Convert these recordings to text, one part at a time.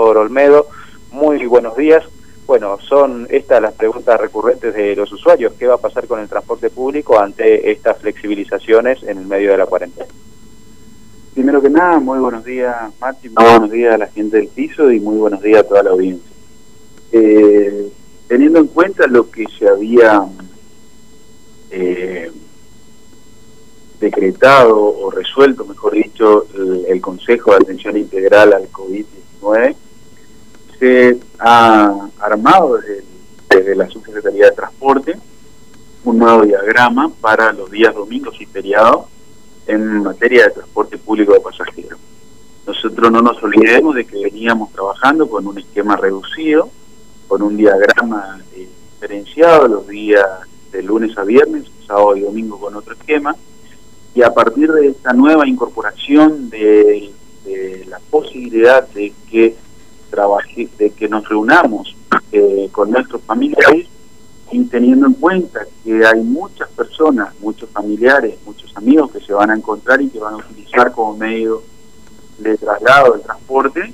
Olmedo, muy buenos días. Bueno, son estas las preguntas recurrentes de los usuarios. ¿Qué va a pasar con el transporte público ante estas flexibilizaciones en el medio de la cuarentena? Primero que nada, muy buenos días, Mati, muy buenos días a la gente del piso y muy buenos días a toda la audiencia. Eh, teniendo en cuenta lo que se había eh, decretado o resuelto, mejor dicho, el, Consejo de Atención Integral al COVID-19, se ha armado desde, la Subsecretaría de Transporte un nuevo diagrama para los días domingos y feriados en materia de transporte público de pasajeros. Nosotros no nos olvidemos de que veníamos trabajando con un esquema reducido, con un diagrama eh, diferenciado los días de lunes a viernes, sábado y domingo con otro esquema, y a partir de esta nueva incorporación de, la posibilidad de que trabaje, de que nos reunamos eh, con nuestros familiares y teniendo en cuenta que hay muchas personas, muchos familiares, muchos amigos que se van a encontrar y que van a utilizar como medio de traslado, de transporte,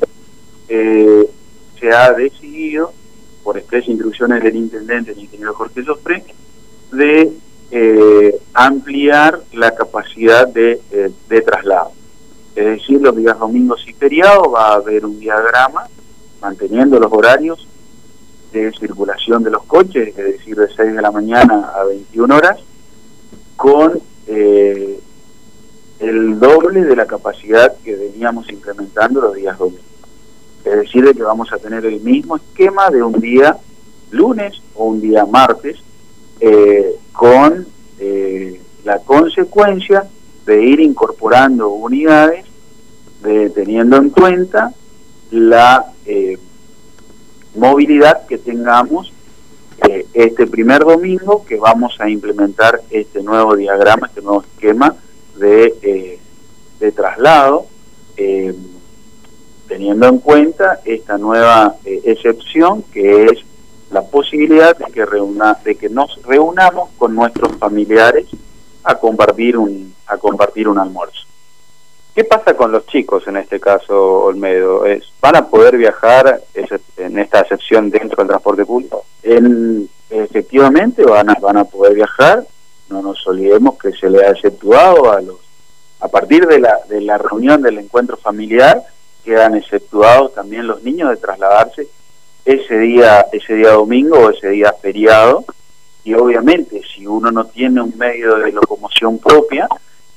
eh, se ha decidido, por expresas instrucciones del intendente, el ingeniero Jorge Sofre, de eh, ampliar la capacidad de, eh, de traslado. Es decir, los días domingos y feriados va a haber un diagrama manteniendo los horarios de circulación de los coches, es decir, de 6 de la mañana a 21 horas, con eh, el doble de la capacidad que veníamos implementando los días domingos. Es decir, de que vamos a tener el mismo esquema de un día lunes o un día martes, eh, con eh, la consecuencia de ir incorporando unidades, de, teniendo en cuenta la eh, movilidad que tengamos eh, este primer domingo que vamos a implementar este nuevo diagrama, este nuevo esquema de, eh, de traslado, teniendo en cuenta esta nueva excepción que es la posibilidad de que, reúna, de que nos reunamos con nuestros familiares a compartir un, a compartir un almuerzo. ¿Qué pasa con los chicos en este caso, Olmedo? ¿Van a poder viajar en esta excepción dentro del transporte público? efectivamente van a, van a poder viajar, no nos olvidemos que se le ha exceptuado a los, a partir de la, de la reunión del encuentro familiar, quedan exceptuados también los niños de trasladarse ese día, ese día domingo o ese día feriado, y obviamente si uno no tiene un medio de locomoción propia,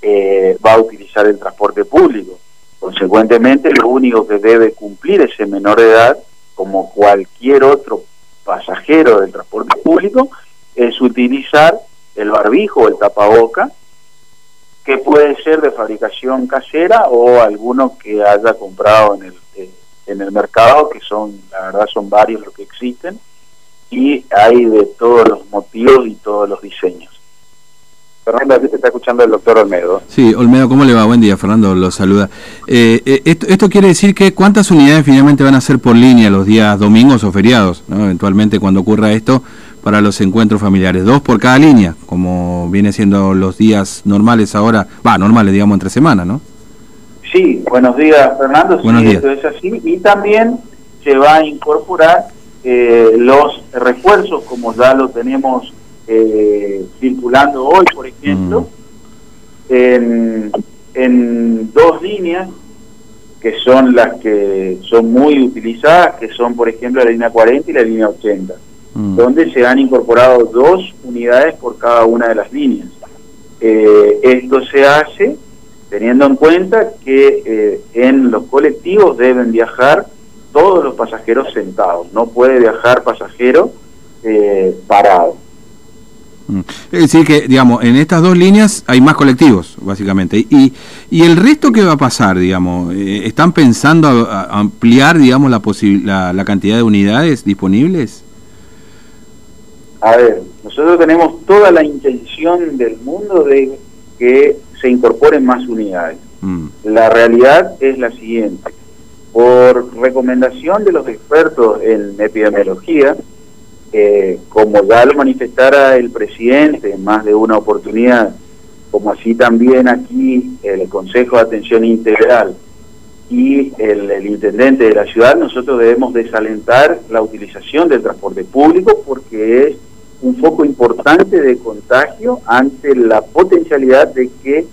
eh, va a utilizar el transporte público. Consecuentemente, lo único que debe cumplir ese menor de edad, como cualquier otro pasajero del transporte público, es utilizar el barbijo o el tapaboca, que puede ser de fabricación casera o alguno que haya comprado en el, eh, en el mercado, que son, la verdad, son varios los que existen, y hay de todos los motivos y todos los diseños. Fernando, aquí te está escuchando el doctor Olmedo. Sí, Olmedo, ¿cómo le va? Buen día, Fernando, lo saluda. Eh, eh, esto, quiere decir que cuántas unidades finalmente van a ser por línea los días domingos o feriados, eventualmente cuando ocurra esto, para los encuentros familiares. Dos por cada línea, como viene siendo los días normales ahora, va, normales, digamos, entre semana, ¿no? Sí, buenos días, Fernando. Buenos días. es así. Y también se va a incorporar eh, los refuerzos, como ya lo tenemos eh, circulando hoy, por ejemplo, mm. en, en dos líneas que son las que son muy utilizadas, que son, por ejemplo, la línea 40 y la línea 80, mm. donde se han incorporado dos unidades por cada una de las líneas. Eh, esto se hace teniendo en cuenta que eh, en los colectivos deben viajar todos los pasajeros sentados, no puede viajar pasajero eh, parado. Mm. Es decir, que, digamos, en estas dos líneas hay más colectivos, básicamente. ¿Y, y el resto qué va a pasar, digamos? Eh, ¿Están pensando ampliar, digamos, la, la, la cantidad de unidades disponibles? A ver, nosotros tenemos toda la intención del mundo de que se incorporen más unidades. Mm. La realidad es la siguiente. Por recomendación de los expertos en epidemiología, eh, como ya lo manifestara el presidente en más de una oportunidad, como así también aquí el Consejo de Atención Integral y el, intendente de la ciudad, nosotros debemos desalentar la utilización del transporte público porque es un foco importante de contagio ante la potencialidad de que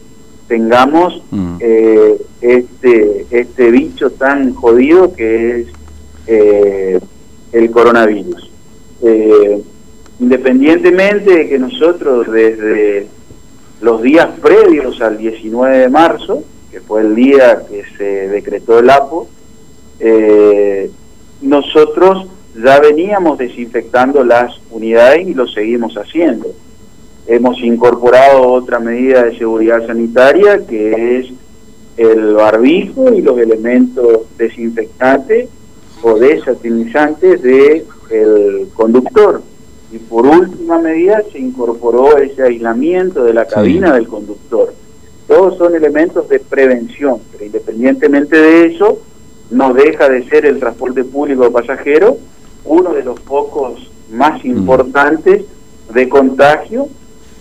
tengamos mm. eh, este, este bicho tan jodido que es eh, el coronavirus. Eh, independientemente de que nosotros desde los días previos al 19 de marzo, que fue el día que se decretó el APO, eh, nosotros ya veníamos desinfectando las unidades y lo seguimos haciendo. Hemos incorporado otra medida de seguridad sanitaria que es el barbijo y los elementos desinfectantes o desatinizantes del el conductor. Y por última medida se incorporó ese aislamiento de la cabina del conductor. Todos son elementos de prevención, pero independientemente de eso, no deja de ser el transporte público de pasajeros uno de los focos más mm. importantes de contagio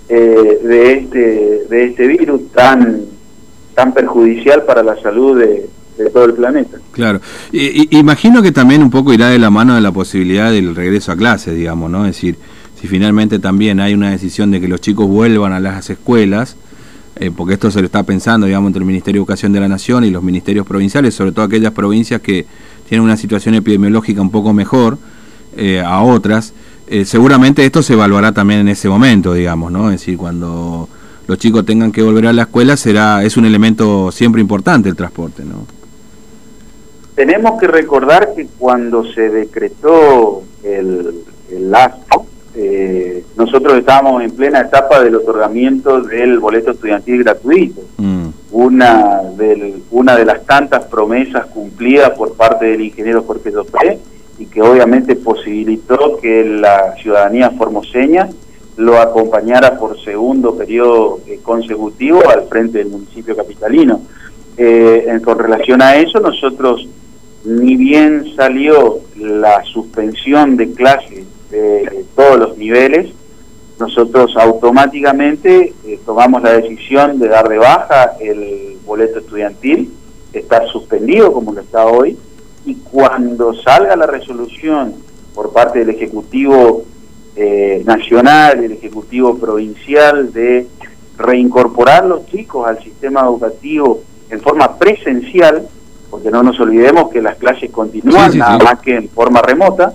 eh, de este de este virus tan tan perjudicial para la salud de, todo el planeta. Claro. imagino que también un poco irá de la mano de la posibilidad del regreso a clases, digamos, ¿no? Es decir, si finalmente también hay una decisión de que los chicos vuelvan a las escuelas, eh, porque esto se lo está pensando, digamos, entre el Ministerio de Educación de la Nación y los ministerios provinciales, sobre todo aquellas provincias que tienen una situación epidemiológica un poco mejor eh, a otras, eh, seguramente esto se evaluará también en ese momento, digamos, ¿no? Es decir, cuando los chicos tengan que volver a la escuela, será es un elemento siempre importante el transporte, ¿no? Tenemos que recordar que cuando se decretó el, el eh, nosotros estábamos en plena etapa del otorgamiento del boleto estudiantil gratuito, mm. una, del, una de las tantas promesas cumplidas por parte del ingeniero Jorge Dopé y que obviamente posibilitó que la ciudadanía formoseña lo acompañara por segundo periodo eh, consecutivo al frente del municipio capitalino. Eh, con relación a eso, nosotros, ni bien salió la suspensión de clases de todos los niveles, nosotros automáticamente eh, tomamos la decisión de dar de baja el boleto estudiantil, estar suspendido como lo está hoy, y cuando salga la resolución por parte del Ejecutivo eh, Nacional, el Ejecutivo Provincial, de reincorporar los chicos al sistema educativo en forma presencial, porque no nos olvidemos que las clases continúan, nada más que en forma remota,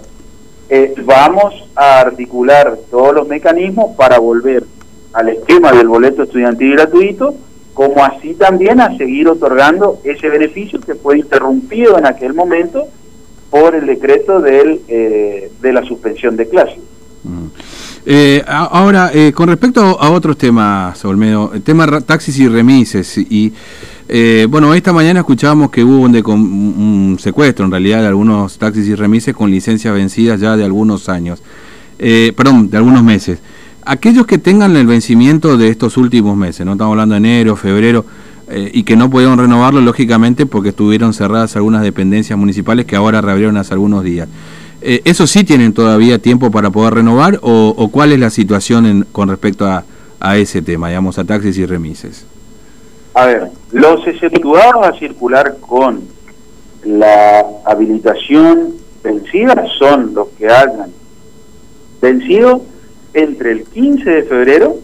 eh, vamos a articular todos los mecanismos para volver al esquema del boleto estudiantil gratuito, como así también a seguir otorgando ese beneficio que fue interrumpido en aquel momento por el decreto del, eh, de la suspensión de clases. Mm. Eh, ahora, con respecto a otros temas, Olmedo, el tema taxis y remises y eh, bueno, esta mañana escuchábamos que hubo un, secuestro en realidad de algunos taxis y remises con licencias vencidas ya de algunos años, eh, perdón, de algunos meses. Aquellos que tengan el vencimiento de estos últimos meses, no estamos hablando de enero, febrero, eh, y que no pudieron renovarlo, lógicamente, porque estuvieron cerradas algunas dependencias municipales que ahora reabrieron hace algunos días. ¿Eso sí tienen todavía tiempo para poder renovar o, cuál es la situación con respecto a, a ese tema, digamos, a taxis y remises? A ver, los exceptuados a circular con la habilitación vencida son los que hayan vencido entre el 15 de febrero,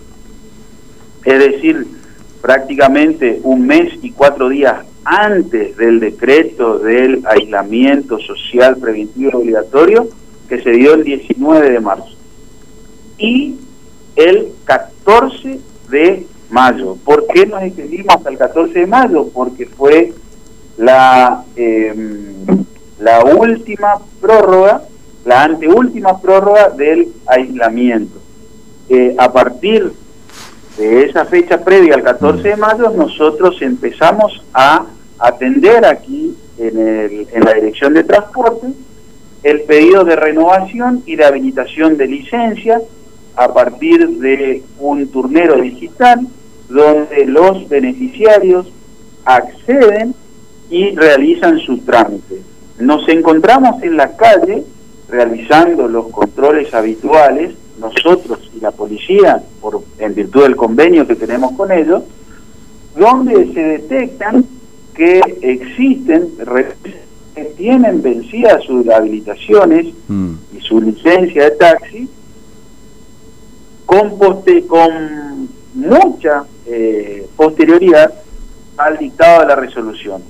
es decir, prácticamente un mes y cuatro días antes del decreto del aislamiento social preventivo obligatorio que se dio el 19 de marzo y el 14 de mayo. ¿Por qué nos extendimos hasta el 14 de mayo? Porque fue la, em, la última prórroga, la anteúltima prórroga del aislamiento. Eh, a partir de esa fecha previa al 14 de mayo, nosotros empezamos a atender aquí en, el, en la Dirección de Transporte el pedido de renovación y de habilitación de licencia a partir de un turnero digital donde los beneficiarios acceden y realizan su trámite. Nos encontramos en la calle realizando los controles habituales, nosotros y la policía, por, en virtud del convenio que tenemos con ellos, donde se detectan que existen, que tienen vencidas sus habilitaciones mm. y su licencia de taxi con, poste, con mucha eh, posterioridad al dictado de la resolución.